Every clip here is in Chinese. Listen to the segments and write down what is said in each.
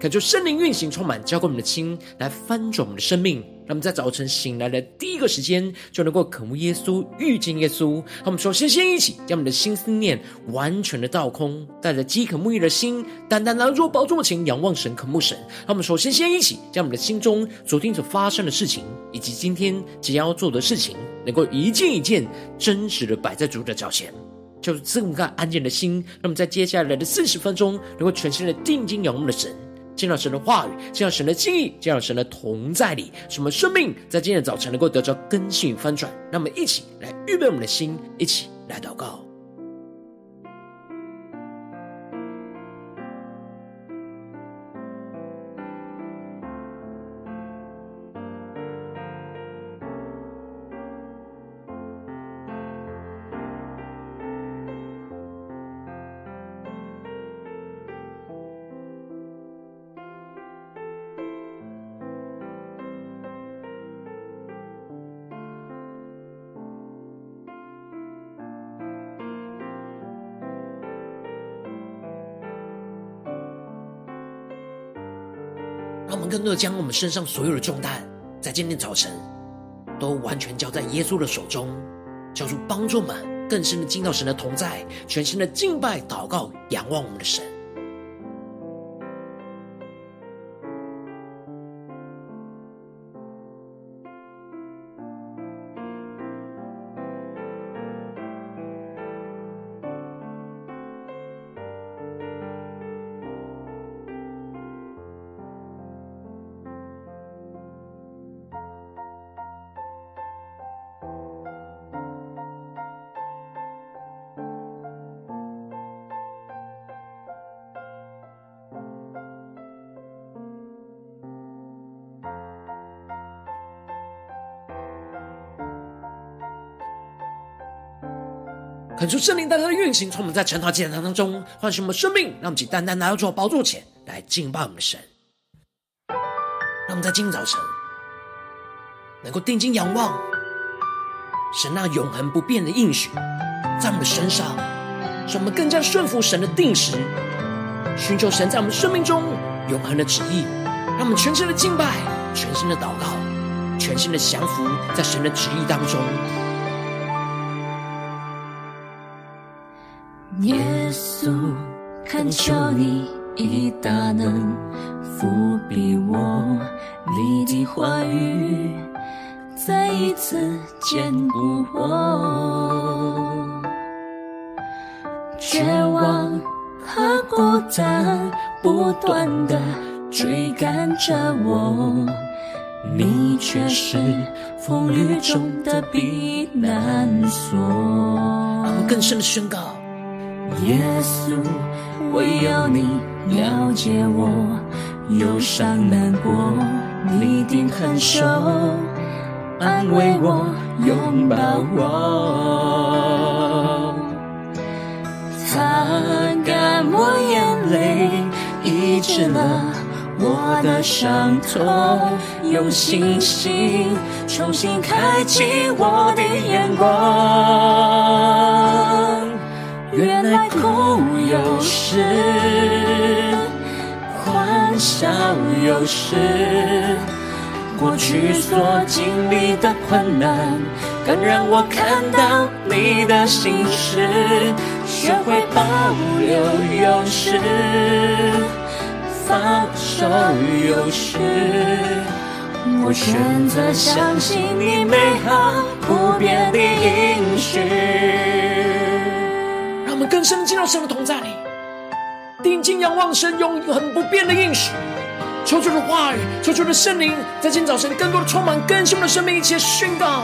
恳求圣灵运行，充满浇灌我们的心，来翻转我们的生命。让我们在早晨醒来的第一个时间，就能够渴慕耶稣、遇见耶稣。让我们首先先一起将我们的心思念完全的倒空，带着饥渴沐浴的心，单单来到宝座前仰望神、渴慕神。让我们首先先一起将我们的心中昨天所发生的事情，以及今天即将要做的事情，能够一件一件真实的摆在主的脚前。就是这么个安静的心，那么在接下来的四十分钟，能够全心的定睛仰望的神。见到神的话语，见到神的心意，见到神的同在里，什么生命在今天早晨能够得着更新翻转。那么一起来预备我们的心，一起来祷告。更多的将我们身上所有的重担，在今天早晨都完全交在耶稣的手中，交出帮助们更深的进到神的同在，全新的敬拜、祷告、仰望我们的神。恳求圣灵带来的运行，从我们在晨祷祭坛当中唤醒我们生命，让我们以单单拿到主宝座前来敬拜我们神。让我们在今早晨能够定睛仰望神那永恒不变的应许，在我们的身上，使我们更加顺服神的定时，寻求神在我们生命中永恒的旨意。让我们全心的敬拜，全心的祷告，全心的降服在神的旨意当中。耶稣，恳求你以大能覆庇我，你的话语再一次坚固我。绝望和孤单不断地追赶着我，你却是风雨中的避难所。我们更深的宣告。耶稣，唯有你了解我忧伤难过，你定恒守，安慰我，拥抱我，擦干我眼泪，医治了我的伤痛，用信心重新开启我的眼光。原来苦有时，欢笑有时，过去所经历的困难，更让我看到你的心事，学会保留有时，放手有时，我选择相信你美好不变的应许。我们更深进到神的同在里，定睛仰望神永恒不变的应许，求主的话语，求主的圣灵，在今天早晨更多的充满更新的生命，一起宣告。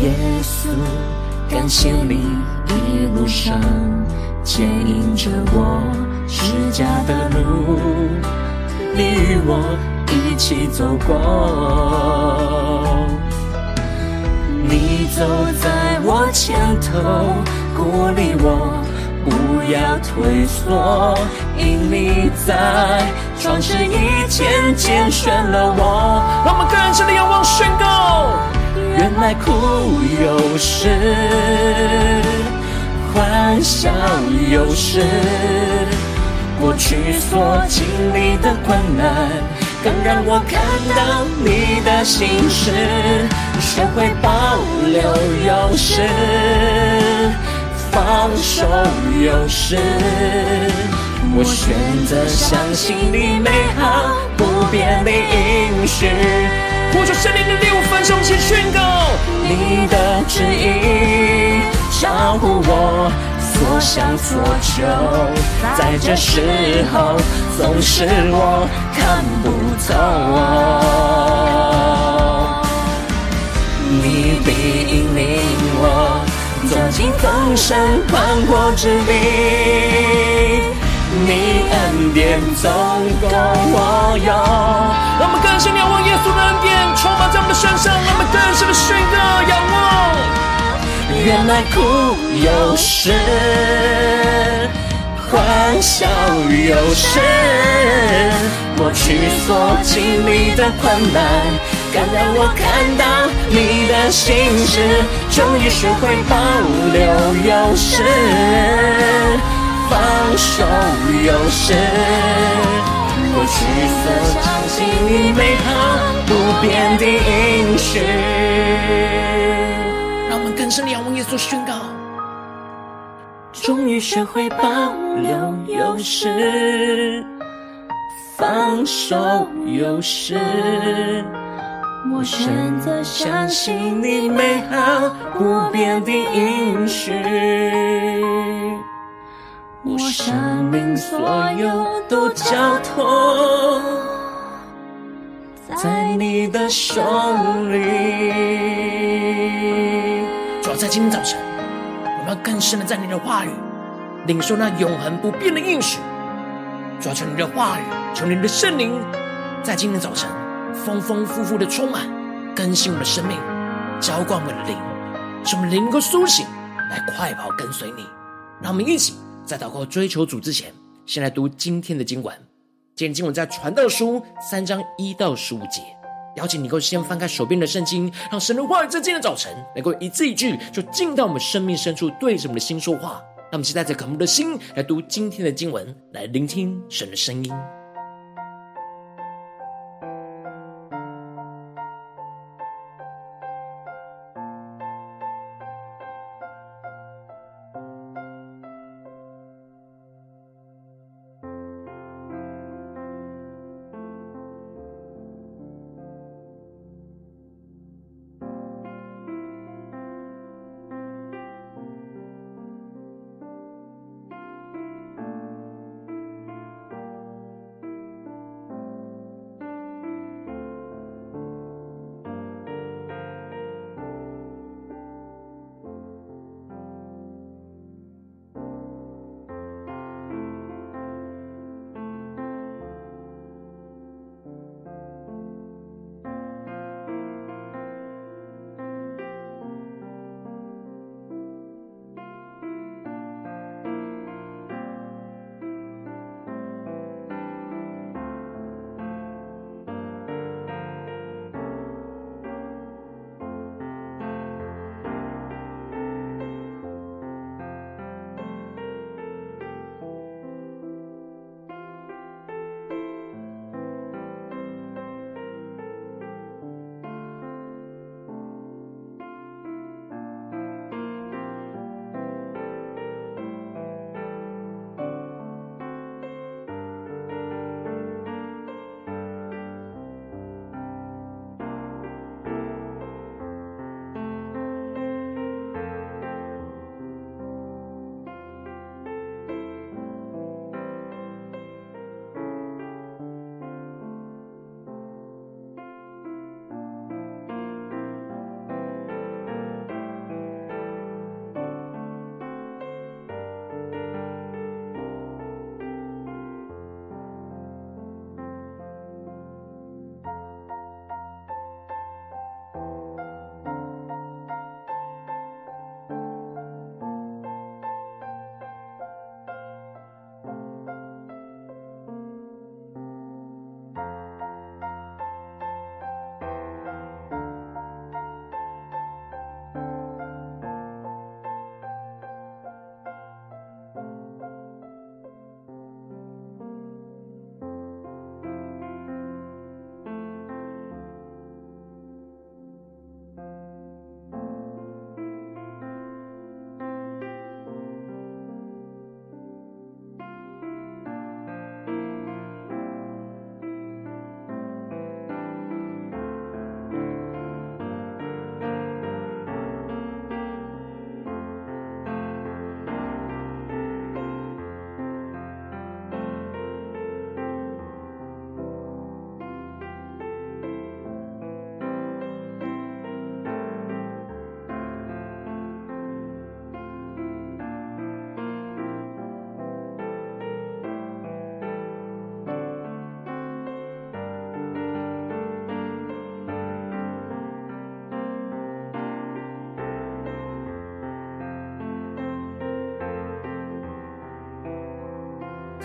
耶稣，感谢你一路上牵引着我，十架的路，你与我一起走过，你走在我前头，鼓励我不要退缩，因你在创世以前拣选了我。让我们更深的仰望宣告，原来苦有时，欢笑有时。过去所经历的困难，更让我看到你的心事。学会保留有时，放手有时。我选择相信你美好不变的应许。呼求圣灵的六分钟前宣告，你的旨意超乎我。所想所求，在这时候总是我看不透。你必引领走进丰盛宽阔之地，你恩典总够我用。让我们更深仰望耶稣的恩典，充满在我们身上。让我们更深的宣告仰望。原来苦有时，欢笑有时。过去所经历的困难，更让我看到你的心事。终于学会保留有时，放手有时。过去所相信你美好不变的应许。圣灵，往耶稣宣告，终于学会保留有时，放手有时。我选择相信你美好不变的应许，我生命所有都交托在你的手里。主要在今天早晨，我们要更深的在你的话语领受那永恒不变的应许。主要求你的话语，求你的圣灵，在今天早晨丰丰富富的充满，更新我们的生命，浇灌我们的灵，使我们灵能够苏醒，来快跑跟随你。让我们一起在祷告追求主之前，先来读今天的经文。今天经文在传道书三章一到十五节。邀请你够先翻开手边的圣经，让神的话语在今天的早晨能够一字一句，就进到我们生命深处，对着我们的心说话。让我们期待着渴慕的心来读今天的经文，来聆听神的声音。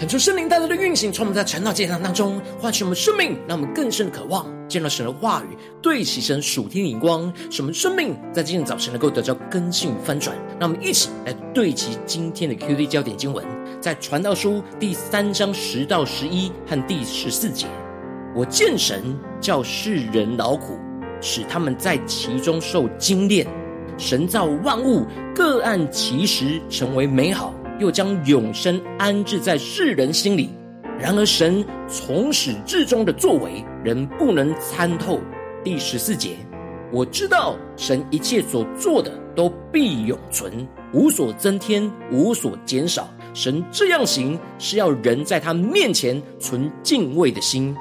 恳求圣灵带来的运行，从我们在晨祷祭坛当中唤醒我们生命，让我们更深的渴望见到神的话语，对齐神属天的眼光，使我们生命在今天早晨能够得到更新翻转。让我们一起来对齐今天的 QD 焦点经文，在传道书第三章十到十一和第十四节。我见神叫世人劳苦，使他们在其中受精炼。神造万物，各按其时成为美好。又将永生安置在世人心里，然而神从始至终的作为，人不能参透。第十四节，我知道神一切所做的都必永存，无所增添，无所减少。神这样行，是要人在他面前存敬畏的心。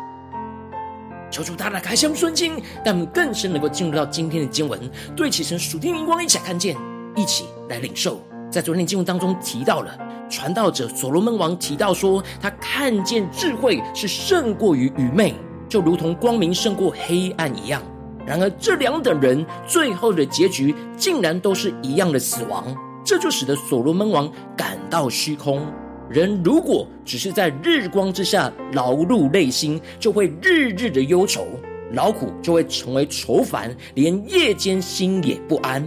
求主大大开箱顺经，但我们更深能够进入到今天的经文，对齐神属天灵光，一起来看见，一起来领受。在昨天经文当中提到了传道者所罗门王提到说，他看见智慧是胜过于愚昧，就如同光明胜过黑暗一样。然而这两等人最后的结局竟然都是一样的死亡，这就使得所罗门王感到虚空。人如果只是在日光之下劳碌内心，就会日日的忧愁，劳苦就会成为愁烦，连夜间心也不安。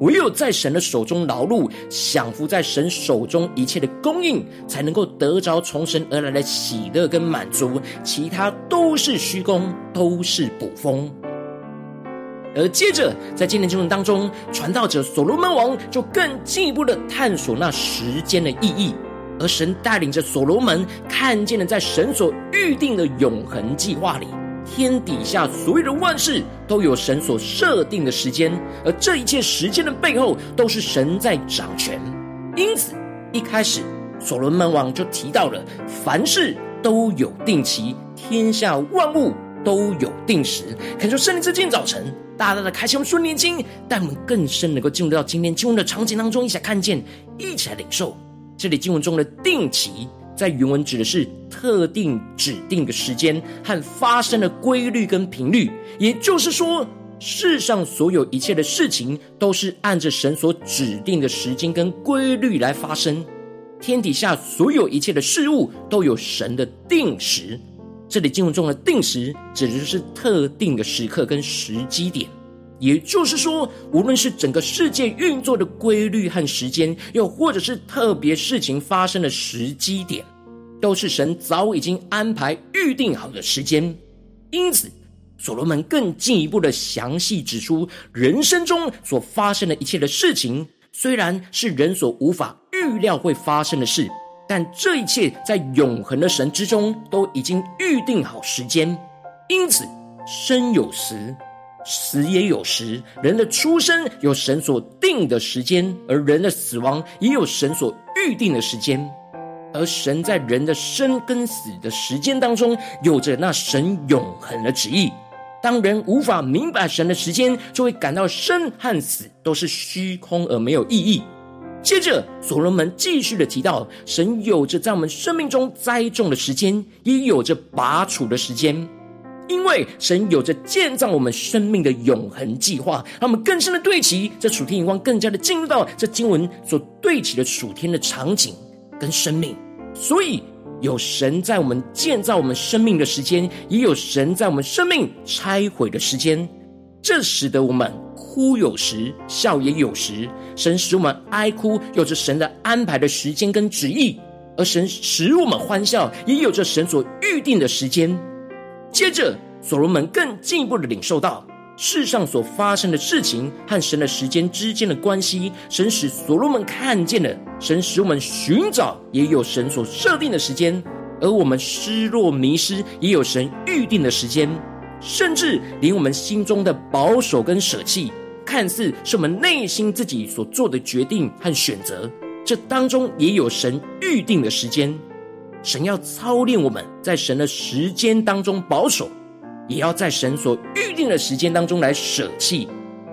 唯有在神的手中劳碌，享福在神手中一切的供应，才能够得着从神而来的喜乐跟满足。其他都是虚空，都是捕风。而接着，在今天经文当中，传道者所罗门王就更进一步的探索那时间的意义。而神带领着所罗门看见了，在神所预定的永恒计划里。天底下所有的万事都有神所设定的时间，而这一切时间的背后都是神在掌权。因此，一开始所罗门王就提到了凡事都有定期，天下万物都有定时。恳求圣灵在今早晨大大的开启我们顺念经，带我们更深能够进入到今天经文的场景当中，一起来看见，一起来领受这里经文中的定期。在原文指的是特定指定的时间和发生的规律跟频率，也就是说，世上所有一切的事情都是按着神所指定的时间跟规律来发生。天底下所有一切的事物都有神的定时。这里经文中的定时指的就是特定的时刻跟时机点。也就是说，无论是整个世界运作的规律和时间，又或者是特别事情发生的时机点，都是神早已经安排预定好的时间。因此，所罗门更进一步的详细指出，人生中所发生的一切的事情，虽然是人所无法预料会发生的事，但这一切在永恒的神之中都已经预定好时间。因此，生有时。死也有时，人的出生有神所定的时间，而人的死亡也有神所预定的时间。而神在人的生跟死的时间当中，有着那神永恒的旨意。当人无法明白神的时间，就会感到生和死都是虚空而没有意义。接着，所罗门继续的提到，神有着在我们生命中栽种的时间，也有着拔除的时间。因为神有着建造我们生命的永恒计划，让我们更深的对齐这属天眼光，更加的进入到这经文所对齐的属天的场景跟生命。所以有神在我们建造我们生命的时间，也有神在我们生命拆毁的时间。这使得我们哭有时，笑也有时。神使我们哀哭，有着神的安排的时间跟旨意；而神使我们欢笑，也有着神所预定的时间。接着，所罗门更进一步的领受到世上所发生的事情和神的时间之间的关系。神使所罗门看见了，神使我们寻找也有神所设定的时间，而我们失落迷失也有神预定的时间。甚至连我们心中的保守跟舍弃，看似是我们内心自己所做的决定和选择，这当中也有神预定的时间。神要操练我们在神的时间当中保守，也要在神所预定的时间当中来舍弃，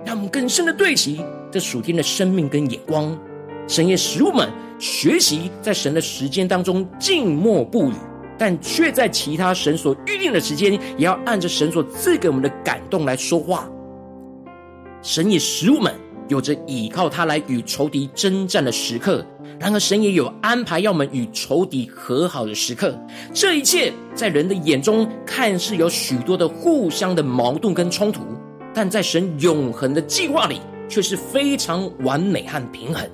让我们更深的对齐这属天的生命跟眼光。神也使我们学习在神的时间当中静默不语，但却在其他神所预定的时间，也要按着神所赐给我们的感动来说话。神也使我们有着倚靠他来与仇敌征战的时刻，然而，神也有安排要我们与仇敌和好的时刻。这一切在人的眼中看似有许多的互相的矛盾跟冲突，但在神永恒的计划里，却是非常完美和平衡。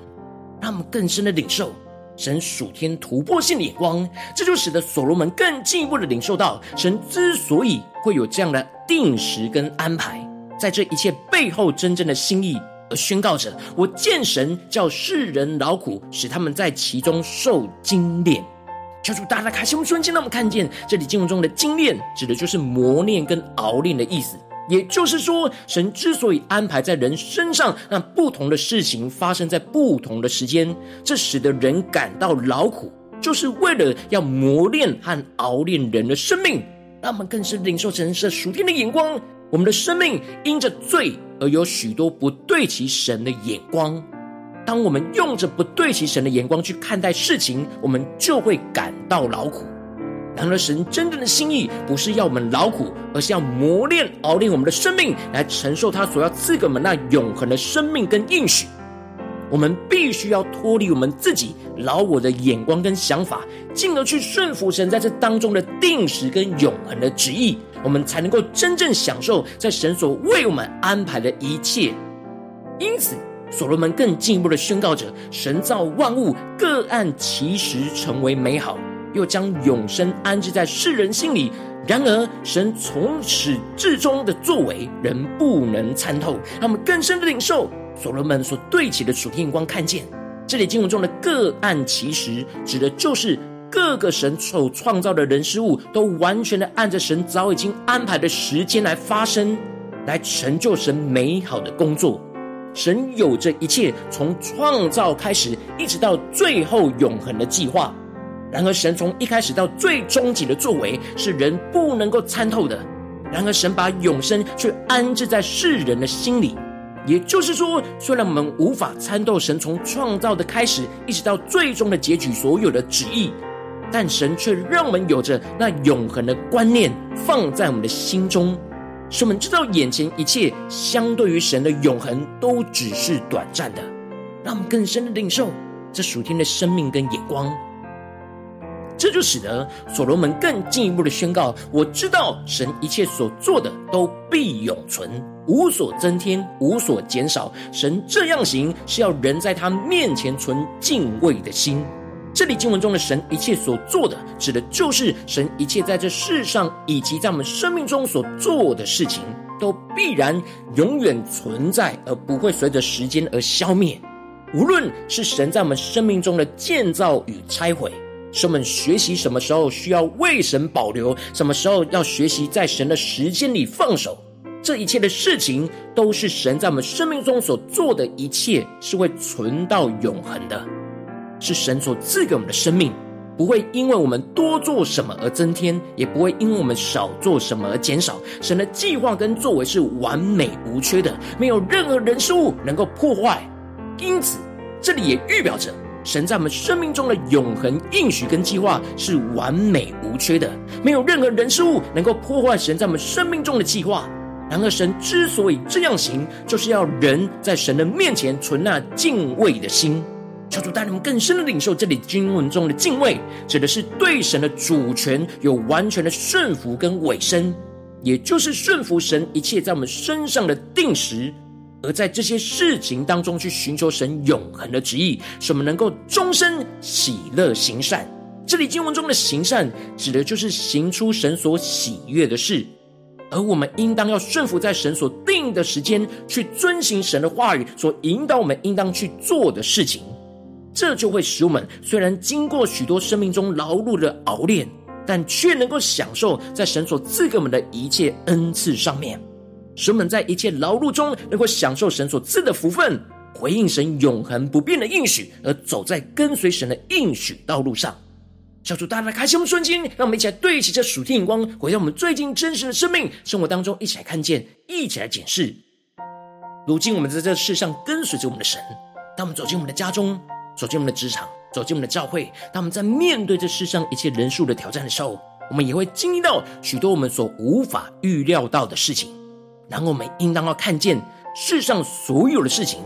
让我们更深的领受神属天突破性的眼光，这就使得所罗门更进一步的领受到，神之所以会有这样的定时跟安排，在这一切背后真正的心意。而宣告着：“我见神叫世人劳苦，使他们在其中受精炼。”求主大大开心我们瞬间，让我们看见这里经文中的“精炼”指的就是磨练跟熬练的意思。也就是说，神之所以安排在人身上，让不同的事情发生在不同的时间，这使得人感到劳苦，就是为了要磨练和熬练人的生命，让我们更是领受神是属天的眼光。我们的生命因着罪。而有许多不对齐神的眼光，当我们用着不对齐神的眼光去看待事情，我们就会感到劳苦。然而，神真正的心意不是要我们劳苦，而是要磨练、熬练我们的生命，来承受他所要赐给我们那永恒的生命跟应许。我们必须要脱离我们自己老我的眼光跟想法，进而去顺服神在这当中的定时跟永恒的旨意。我们才能够真正享受在神所为我们安排的一切。因此，所罗门更进一步的宣告着：神造万物各按其时成为美好，又将永生安置在世人心里。然而，神从始至终的作为，人不能参透。让我们更深的领受所罗门所对齐的属天眼光，看见这里经文中的各按其时，指的就是。各个神所创造的人事物，都完全的按着神早已经安排的时间来发生，来成就神美好的工作。神有着一切从创造开始，一直到最后永恒的计划。然而，神从一开始到最终极的作为，是人不能够参透的。然而，神把永生却安置在世人的心里。也就是说，虽然我们无法参透神从创造的开始，一直到最终的结局所有的旨意。但神却让我们有着那永恒的观念放在我们的心中，使我们知道眼前一切相对于神的永恒都只是短暂的，让我们更深的领受这属天的生命跟眼光。这就使得所罗门更进一步的宣告：我知道神一切所做的都必永存，无所增添，无所减少。神这样行是要人在他面前存敬畏的心。这里经文中的神一切所做的，指的就是神一切在这世上以及在我们生命中所做的事情，都必然永远存在，而不会随着时间而消灭。无论是神在我们生命中的建造与拆毁，是我们学习什么时候需要为神保留，什么时候要学习在神的时间里放手，这一切的事情，都是神在我们生命中所做的一切，是会存到永恒的。是神所赐给我们的生命，不会因为我们多做什么而增添，也不会因为我们少做什么而减少。神的计划跟作为是完美无缺的，没有任何人事物能够破坏。因此，这里也预表着神在我们生命中的永恒应许跟计划是完美无缺的，没有任何人事物能够破坏神在我们生命中的计划。然而，神之所以这样行，就是要人在神的面前存那敬畏的心。求主带领我们更深的领受这里经文中的敬畏，指的是对神的主权有完全的顺服跟委身，也就是顺服神一切在我们身上的定时，而在这些事情当中去寻求神永恒的旨意，使我们能够终身喜乐行善。这里经文中的行善，指的就是行出神所喜悦的事，而我们应当要顺服在神所定的时间，去遵行神的话语所引导我们应当去做的事情。这就会使我们虽然经过许多生命中劳碌的熬炼，但却能够享受在神所赐给我们的一切恩赐上面，使我们在一切劳碌中能够享受神所赐的福分，回应神永恒不变的应许，而走在跟随神的应许道路上。小主，大家开心我们瞬间，让我们一起来对齐这属天眼光，回到我们最近真实的生命生活当中，一起来看见，一起来检视。如今我们在这世上跟随着我们的神，当我们走进我们的家中。走进我们的职场，走进我们的教会，当我们在面对这世上一切人数的挑战的时候，我们也会经历到许多我们所无法预料到的事情。然后我们应当要看见世上所有的事情，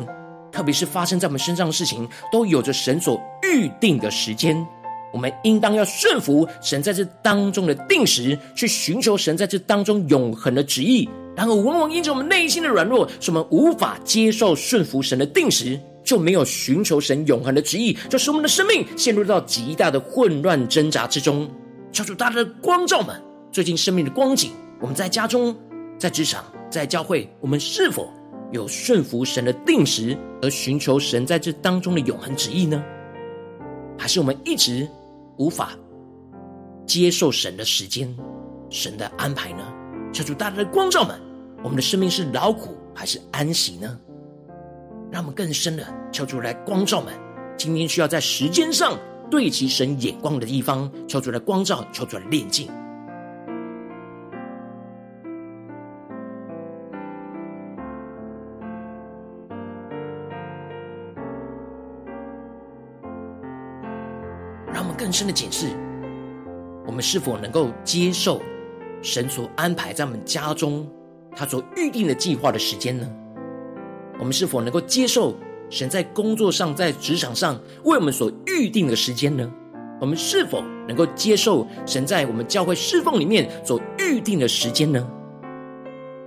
特别是发生在我们身上的事情，都有着神所预定的时间。我们应当要顺服神在这当中的定时，去寻求神在这当中永恒的旨意。然而，往往因着我们内心的软弱，使我们无法接受顺服神的定时，就没有寻求神永恒的旨意，就使我们的生命陷入到极大的混乱挣扎之中。求主大大的光照们，最近生命的光景，我们在家中、在职场、在教会，我们是否有顺服神的定时，而寻求神在这当中的永恒旨意呢？还是我们一直无法接受神的时间、神的安排呢？求主大大的光照们，我们的生命是劳苦还是安息呢？让我们更深的求主来光照们，今天需要在时间上对齐神眼光的地方，求主来光照，求主来炼净。让我们更深的检视。我们是否能够接受神所安排在我们家中他所预定的计划的时间呢？我们是否能够接受神在工作上、在职场上为我们所预定的时间呢？我们是否能够接受神在我们教会侍奉里面所预定的时间呢？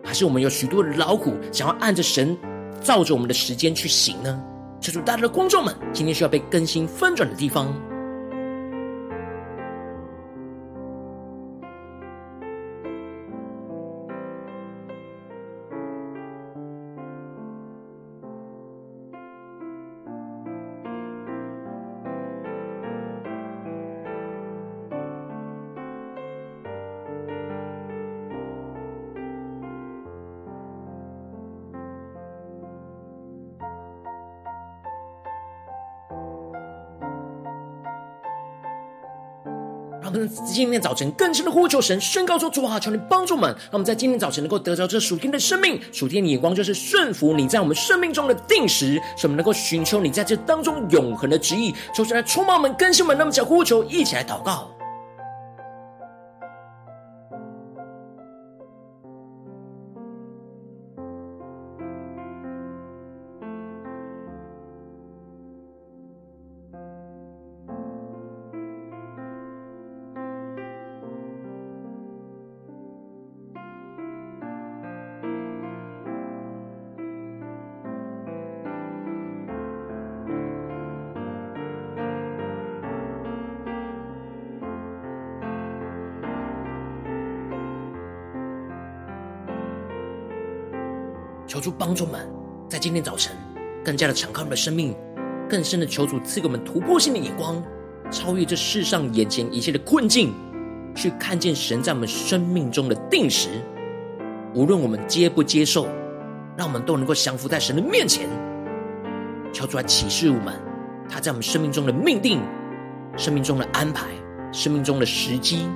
还是我们有许多的劳苦，想要按着神照着我们的时间去行呢？求主大家的观众们，今天需要被更新翻转的地方。我们今天早晨更深的呼求神，宣告说：主啊，求你帮助我们，让我们在今天早晨能够得着这属天的生命。属天的眼光就是顺服你在我们生命中的定时，使我们能够寻求你在这当中永恒的旨意。求神来充满我们，更新我们。那么，想呼求，一起来祷告。帮助们，在今天早晨更加的敞开我们的生命，更深的求主赐给我们突破性的眼光，超越这世上眼前一切的困境，去看见神在我们生命中的定时。无论我们接不接受，让我们都能够降服在神的面前，求主来启示我们他在我们生命中的命定、生命中的安排、生命中的时机。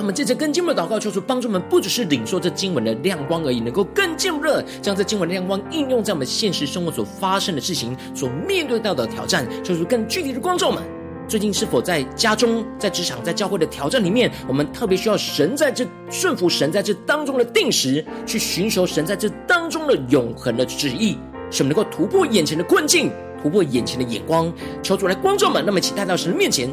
让我们借着更进一步的祷告，求主帮助我们，不只是领受这经文的亮光而已，能够更进步的将这经文的亮光应用在我们现实生活所发生的事情、所面对到的挑战。求主更具体的光照们，最近是否在家中、在职场、在教会的挑战里面，我们特别需要神在这顺服神在这当中的定时，去寻求神在这当中的永恒的旨意，使我们能够突破眼前的困境，突破眼前的眼光。求主来光照们，那么请带到神的面前。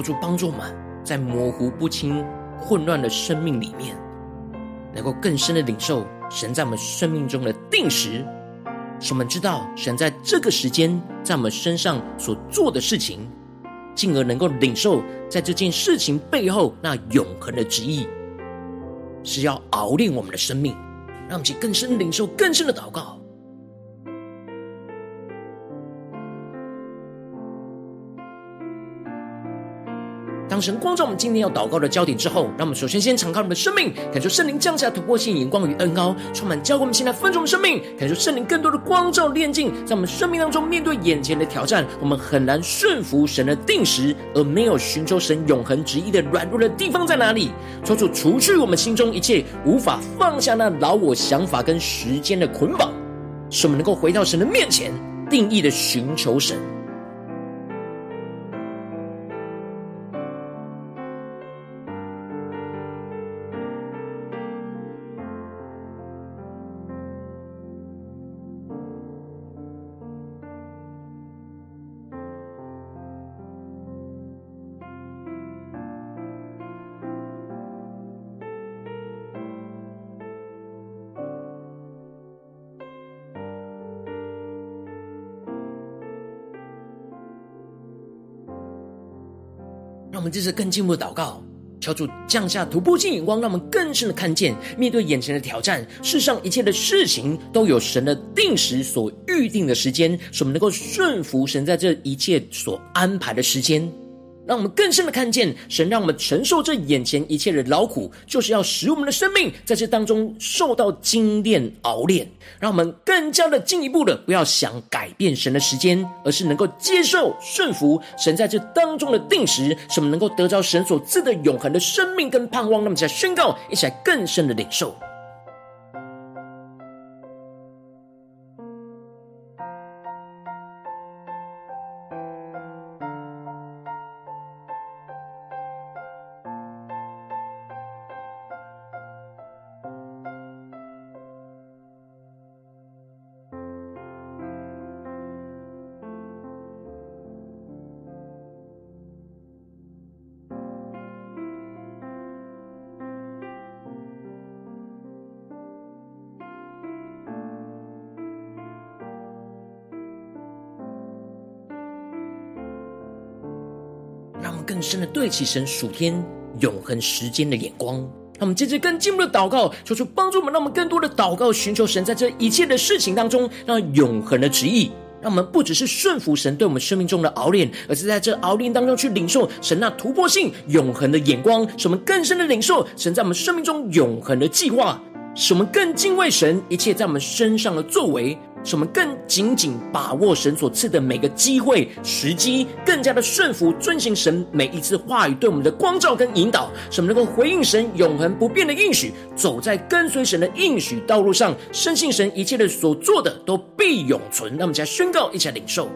求主帮助我们，在模糊不清、混乱的生命里面，能够更深的领受神在我们生命中的定时，使我们知道神在这个时间在我们身上所做的事情，进而能够领受在这件事情背后那永恒的旨意，是要熬炼我们的生命，让我们去更深领受更深的祷告。神光照我们今天要祷告的焦点之后，让我们首先先敞开我们的生命，感受圣灵降下突破性眼光与恩膏，充满教会我们现在分盛的生命，感受圣灵更多的光照炼净，在我们生命当中面对眼前的挑战，我们很难顺服神的定时，而没有寻求神永恒旨意的软弱的地方在哪里？求主除去我们心中一切无法放下那老我想法跟时间的捆绑，使我们能够回到神的面前，定义的寻求神。这是更进一步的祷告，求主降下突破性眼光，让我们更深的看见，面对眼前的挑战，世上一切的事情都有神的定时所预定的时间，使我们能够顺服神在这一切所安排的时间。让我们更深的看见，神让我们承受这眼前一切的劳苦，就是要使我们的生命在这当中受到精炼熬炼。让我们更加的进一步的，不要想改变神的时间，而是能够接受顺服神在这当中的定时，使我们能够得着神所赐的永恒的生命跟盼望。那么，在宣告，一起来更深的领受。深的对齐神属天永恒时间的眼光，让我们接着更进一步的祷告，求主帮助我们，让我们更多的祷告，寻求神在这一切的事情当中，让永恒的旨意，让我们不只是顺服神对我们生命中的熬炼，而是在这熬炼当中去领受神那突破性永恒的眼光，使我们更深的领受神在我们生命中永恒的计划，使我们更敬畏神一切在我们身上的作为。使我们更紧紧把握神所赐的每个机会、时机，更加的顺服、遵行神每一次话语对我们的光照跟引导，使我们能够回应神永恒不变的应许，走在跟随神的应许道路上，深信神一切的所做的都必永存。那么，再宣告，一起来领受。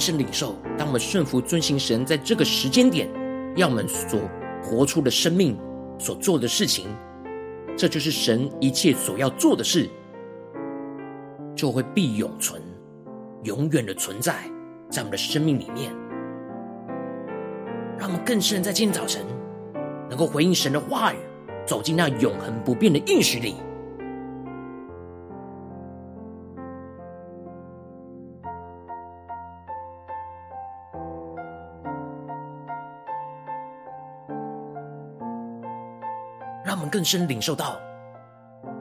更深领受，当我们顺服遵行神在这个时间点要我们所活出的生命所做的事情，这就是神一切所要做的事，就会必永存，永远的存在在我们的生命里面。让我们更深在今天早晨能够回应神的话语，走进那永恒不变的应许里。更深领受到，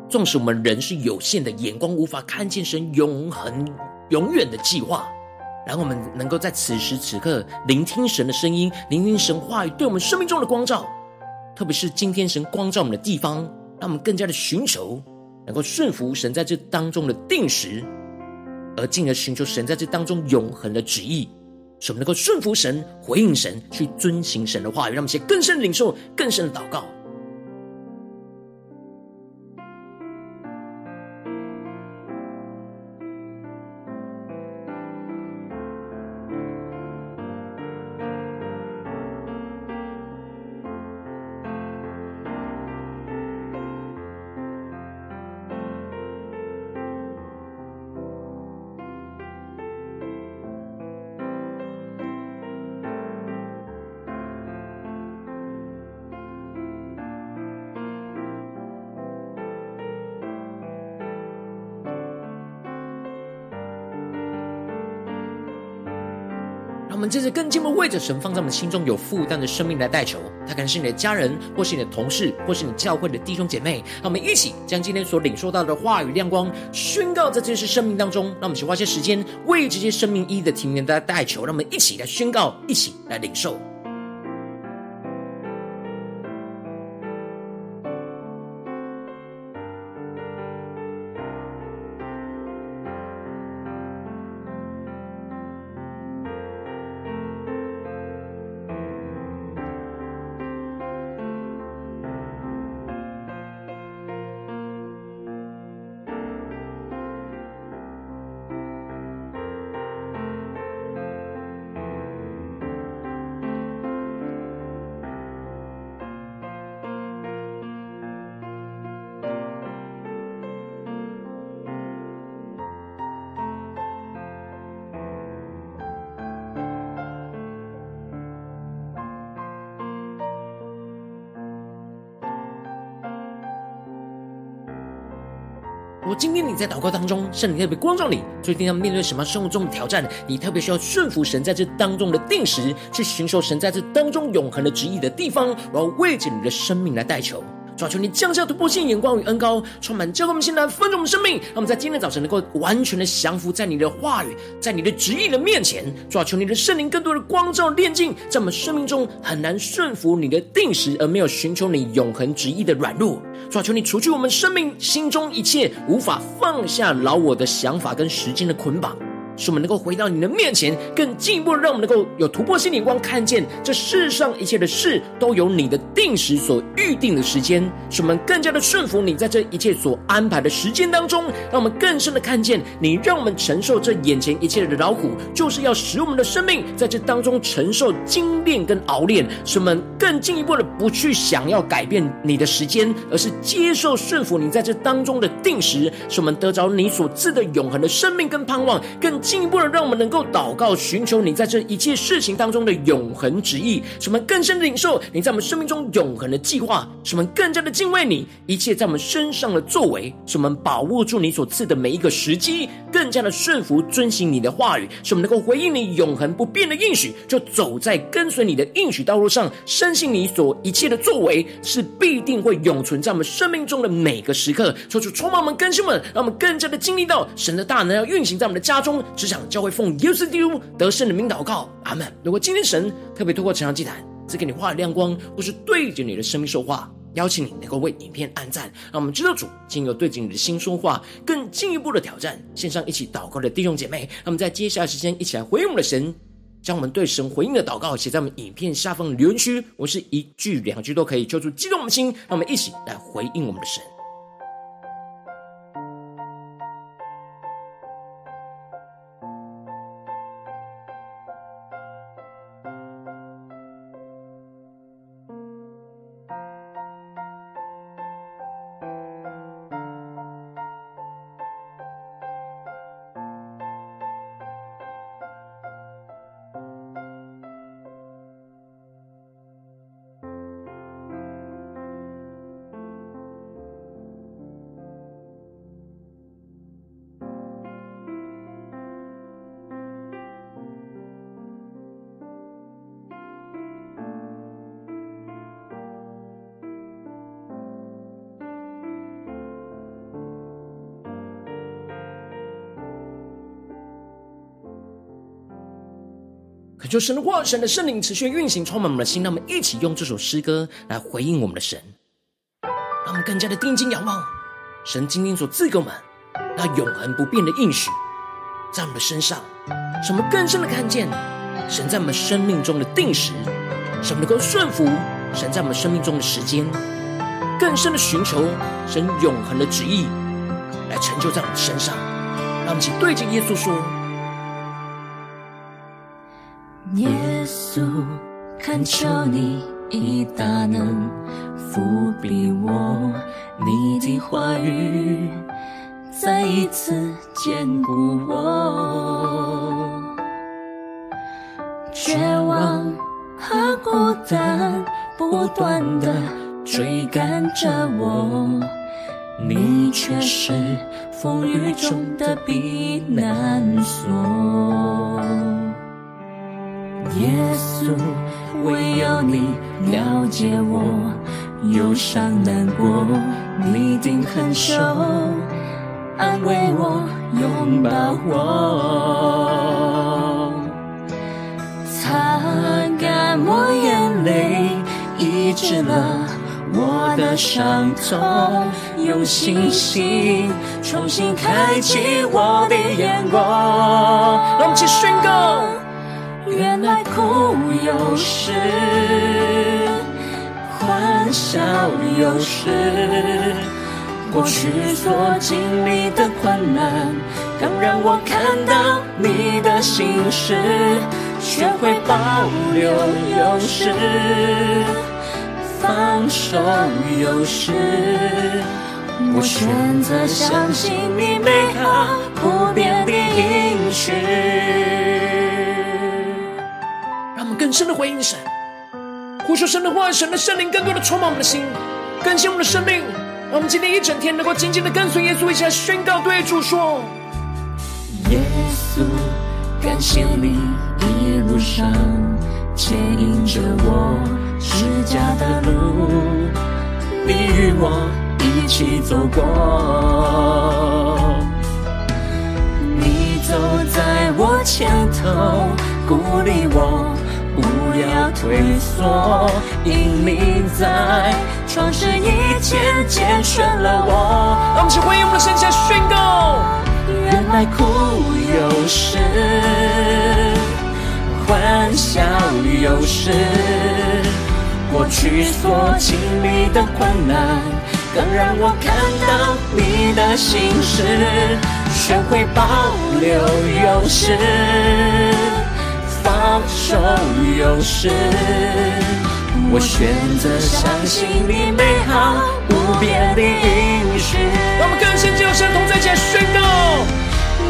纵使我们人是有限的，眼光无法看见神永恒、永远的计划，然后我们能够在此时此刻聆听神的声音，聆听神话语对我们生命中的光照，特别是今天神光照我们的地方，让我们更加的寻求，能够顺服神在这当中的定时，而进而寻求神在这当中永恒的旨意，使我们能够顺服神、回应神、去遵行神的话语，让我们先更深领受、更深的祷告。这是更进一步为着神放在我们心中有负担的生命来代求，他可能是你的家人，或是你的同事，或是你教会的弟兄姐妹。让我们一起将今天所领受到的话语亮光宣告在这些生命当中。让我们一起花些时间为这些生命一的提名来代求。让我们一起来宣告，一起来领受。我今天你在祷告当中，圣灵特别光照你，最近要面对什么生活中的挑战？你特别需要顺服神在这当中的定时，去寻求神在这当中永恒的旨意的地方。我要为着你的生命来代求。主求你降下突破性眼光与恩膏，充满教会我们现在丰盛我们生命，让我们在今天早晨能够完全的降服在你的话语，在你的旨意的面前。主求你的圣灵更多的光照炼净，在我们生命中很难顺服你的定时，而没有寻求你永恒旨意的软弱。主求你除去我们生命心中一切无法放下老我的想法跟时间的捆绑。使我们能够回到你的面前，更进一步让我们能够有突破性眼光，看见这世上一切的事都有你的定时所预定的时间。使我们更加的顺服你在这一切所安排的时间当中，让我们更深的看见你，让我们承受这眼前一切的劳苦，就是要使我们的生命在这当中承受精炼跟熬炼。使我们更进一步的不去想要改变你的时间，而是接受顺服你在这当中的定时，使我们得着你所赐的永恒的生命跟盼望，更。进一步的，让我们能够祷告，寻求你在这一切事情当中的永恒旨意，使我们更深的领受你在我们生命中永恒的计划，使我们更加的敬畏你一切在我们身上的作为，使我们把握住你所赐的每一个时机，更加的顺服遵行你的话语，使我们能够回应你永恒不变的应许，就走在跟随你的应许道路上，深信你所一切的作为是必定会永存在我们生命中的每个时刻。求主充满我们更新们，让我们更加的经历到神的大能要运行在我们的家中。职场教会奉耶稣基督得胜的名祷告，阿门。如果今天神特别透过成长祭坛赐给你话语亮光，或是对着你的生命说话，邀请你能够为影片按赞，让我们知道主今有对着你的心说话，更进一步的挑战。线上一起祷告的弟兄姐妹，让我们在接下来时间一起来回应我们的神，将我们对神回应的祷告写在我们影片下方的留言区，我是一句两句都可以，求主激动我们的心，让我们一起来回应我们的神。求神的话，神的圣灵持续运行，充满我们的心。让我们一起用这首诗歌来回应我们的神，让我们更加的定睛仰望神今天所赐给我们那永恒不变的应许，在我们的身上，使我们更深的看见神在我们生命中的定时，使我们能够顺服神在我们生命中的时间，更深的寻求神永恒的旨意来成就在我们身上。让我们一起对着耶稣说。耶稣，恳求你以大能覆庇我，你的话语再一次坚固我。绝望和孤单不断地追赶着我，你却是风雨中的避难所。耶稣，唯有你了解我忧伤难过，你定肯手安慰我，拥抱我，擦干我眼泪，医治了我的伤痛，用信心重新开启我的眼光。让我们一起宣告。原来苦有时，欢笑有时。过去所经历的困难，更让我看到你的心事。学会保留有时，放手有时。我选择相信你美好不变的应许。更深的回应神，呼求神的话，神的圣灵更多的充满我们的心，更新我们的生命。让我们今天一整天能够紧紧的跟随耶稣，一起来宣告对主说：耶稣，感谢你一路上牵引着我十架的路，你与我一起走过，你走在我前头，鼓励我。不要退缩，因你在创世以前拣选了我。让我们一起回应我们的神，下宣告：原来苦有时，欢笑有时。过去所经历的困难，更让我看到你的心事。学会保留有时。放手有时，我选择相信你美好不变的应许。让我们更深进入神同在前宣告，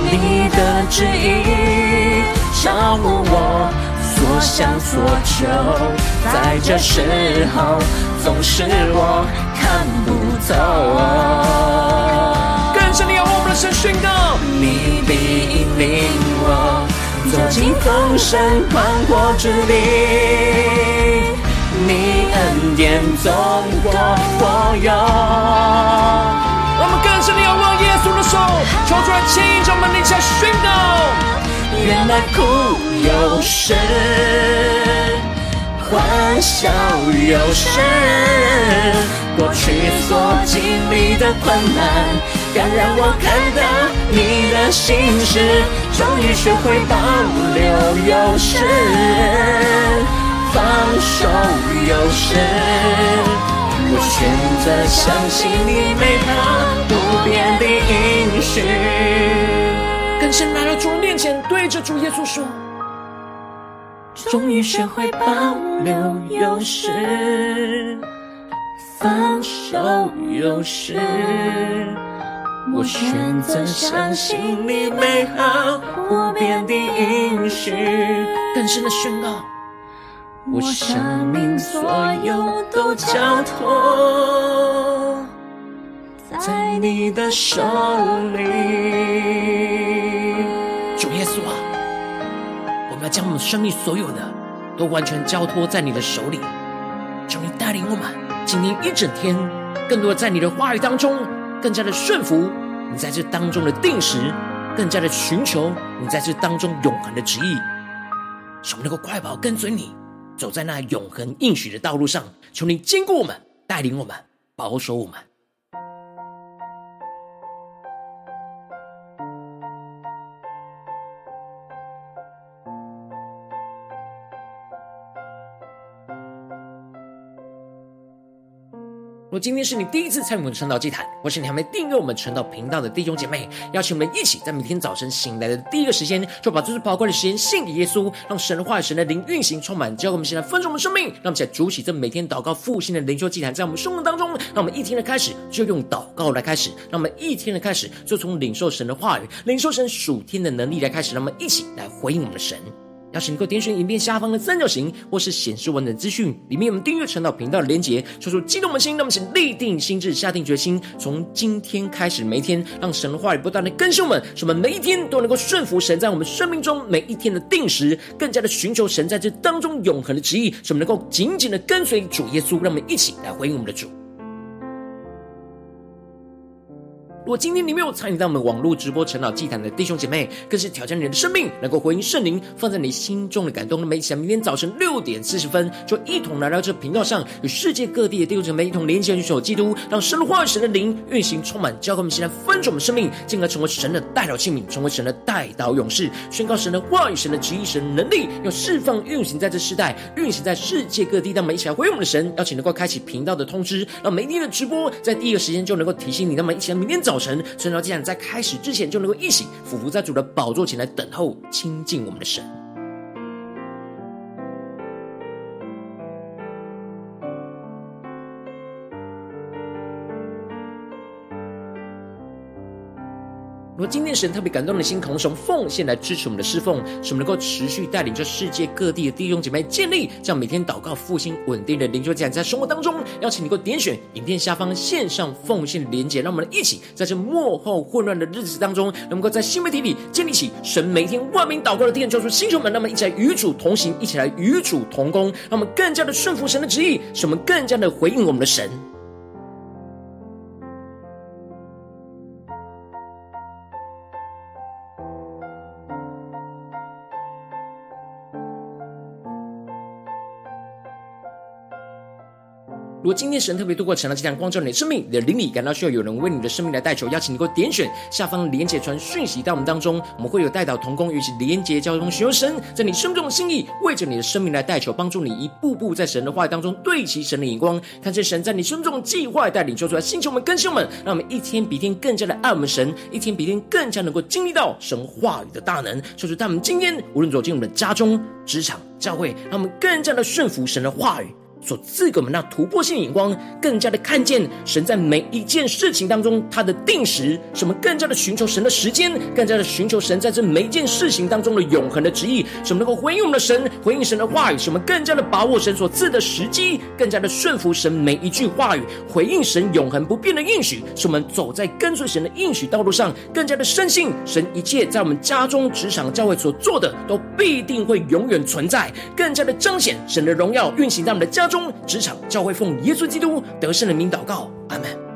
你的旨意照顾我所想所求，在这时候总是我看不透。更深的仰望我们的神宣告，你必引领我。走进丰盛宽阔之地，你恩典总够我用。我们更深的仰望耶稣的手，抽出来牵引着我们，立下宣告。原来苦有时，欢笑有时，过去所经历的困难。敢让我看到你的心事，终于学会保留有时，放手有时。我选择相信你美好不变的应许。更深来到主人面前，对着主耶稣说：终于学会保留有时，放手有时。我选择相信你美好不变的应许，更深的宣告，我生命所有都交托在你的手里。主耶稣啊，我们要将我们生命所有的都完全交托在你的手里，求你带领我们今天一整天，更多的在你的话语当中。更加的顺服你在这当中的定时，更加的寻求你在这当中永恒的旨意，使我们能够快跑跟随你，走在那永恒应许的道路上。求你坚固我们，带领我们，保守我们。如果今天是你第一次参与我们的晨祷祭坛，或是你还没订阅我们晨祷频道的弟兄姐妹，邀请我们一起在每天早晨醒来的第一个时间，就把这最宝贵的时间献给耶稣，让神的话语、神的灵运行充满，教给我们现在丰盛我们生命。让我们一起来筑起这每天祷告复兴的灵修祭坛，在我们生命当中，让我们一天的开始就用祷告来开始，让我们一天的开始就从领受神的话语、领受神属天的能力来开始，让我们一起来回应我们的神。邀请你能够点选影片下方的三角形，或是显示完整资讯里面，我们订阅陈导频道的连结，说出激动的心，那么请立定心智，下定决心，从今天开始，每一天让神的话语不断的更新我们，使我们每一天都能够顺服神在我们生命中每一天的定时，更加的寻求神在这当中永恒的旨意，使我们能够紧紧的跟随主耶稣，让我们一起来回应我们的主。如果今天你没有参与到我们网络直播陈老祭坛的弟兄姐妹，更是挑战你的生命，能够回应圣灵放在你心中的感动。那么，一起来明天早晨六点四十分，就一同来到这频道上，与世界各地的弟兄姐妹一同连接、举手基督，让神的话语、神的灵运行充满，教会我们现在分盛我们生命，进而成为神的代祷器皿，成为神的代祷勇士，宣告神的话语、神的旨意、神的能力，要释放运行在这世代，运行在世界各地。让我们一起来回应我们的神，邀请能够开启频道的通知，让每天的直播在第一个时间就能够提醒你。那么，一起来明天早。神，所以呢，既然在开始之前就能够一醒俯伏在主的宝座前来等候亲近我们的神。如果今天神特别感动的心，同时奉献来支持我们的侍奉，使我们能够持续带领着世界各地的弟兄姐妹建立这样每天祷告复兴稳定的灵修家，在生活当中，邀请你能够点选影片下方线上奉献连结，让我们一起在这幕后混乱的日子当中，能够在新媒体里建立起神每天万名祷告的殿，叫出星球们，那么一起来与主同行，一起来与主同工，让我们更加的顺服神的旨意，使我们更加的回应我们的神。如果今天神特别透过成了这样光照你的生命，你的灵里感到需要有人为你的生命来代求，邀请你给我点选下方连结传讯息到我们当中，我们会有代祷同工与其连结交通，寻求神在你生命中的心意，为着你的生命来代求，帮助你一步步在神的话语当中对齐神的眼光，看见神在你生命中的计划带领，说出来，星球们、更新们，让我们一天比一天更加的爱我们神，一天比一天更加能够经历到神话语的大能，说出他们今天无论走进我们的家中、职场、教会，让我们更加的顺服神的话语。所赐给我们那突破性眼光，更加的看见神在每一件事情当中他的定时，使我们更加的寻求神的时间，更加的寻求神在这每一件事情当中的永恒的旨意，使我们能够回应我们的神，回应神的话语，使我们更加的把握神所赐的时机，更加的顺服神每一句话语，回应神永恒不变的应许，使我们走在跟随神的应许道路上，更加的深信神一切在我们家中、职场、教会所做的，都必定会永远存在，更加的彰显神的荣耀运行在我们的家中。职场教会奉耶稣基督得胜的名祷告，阿门。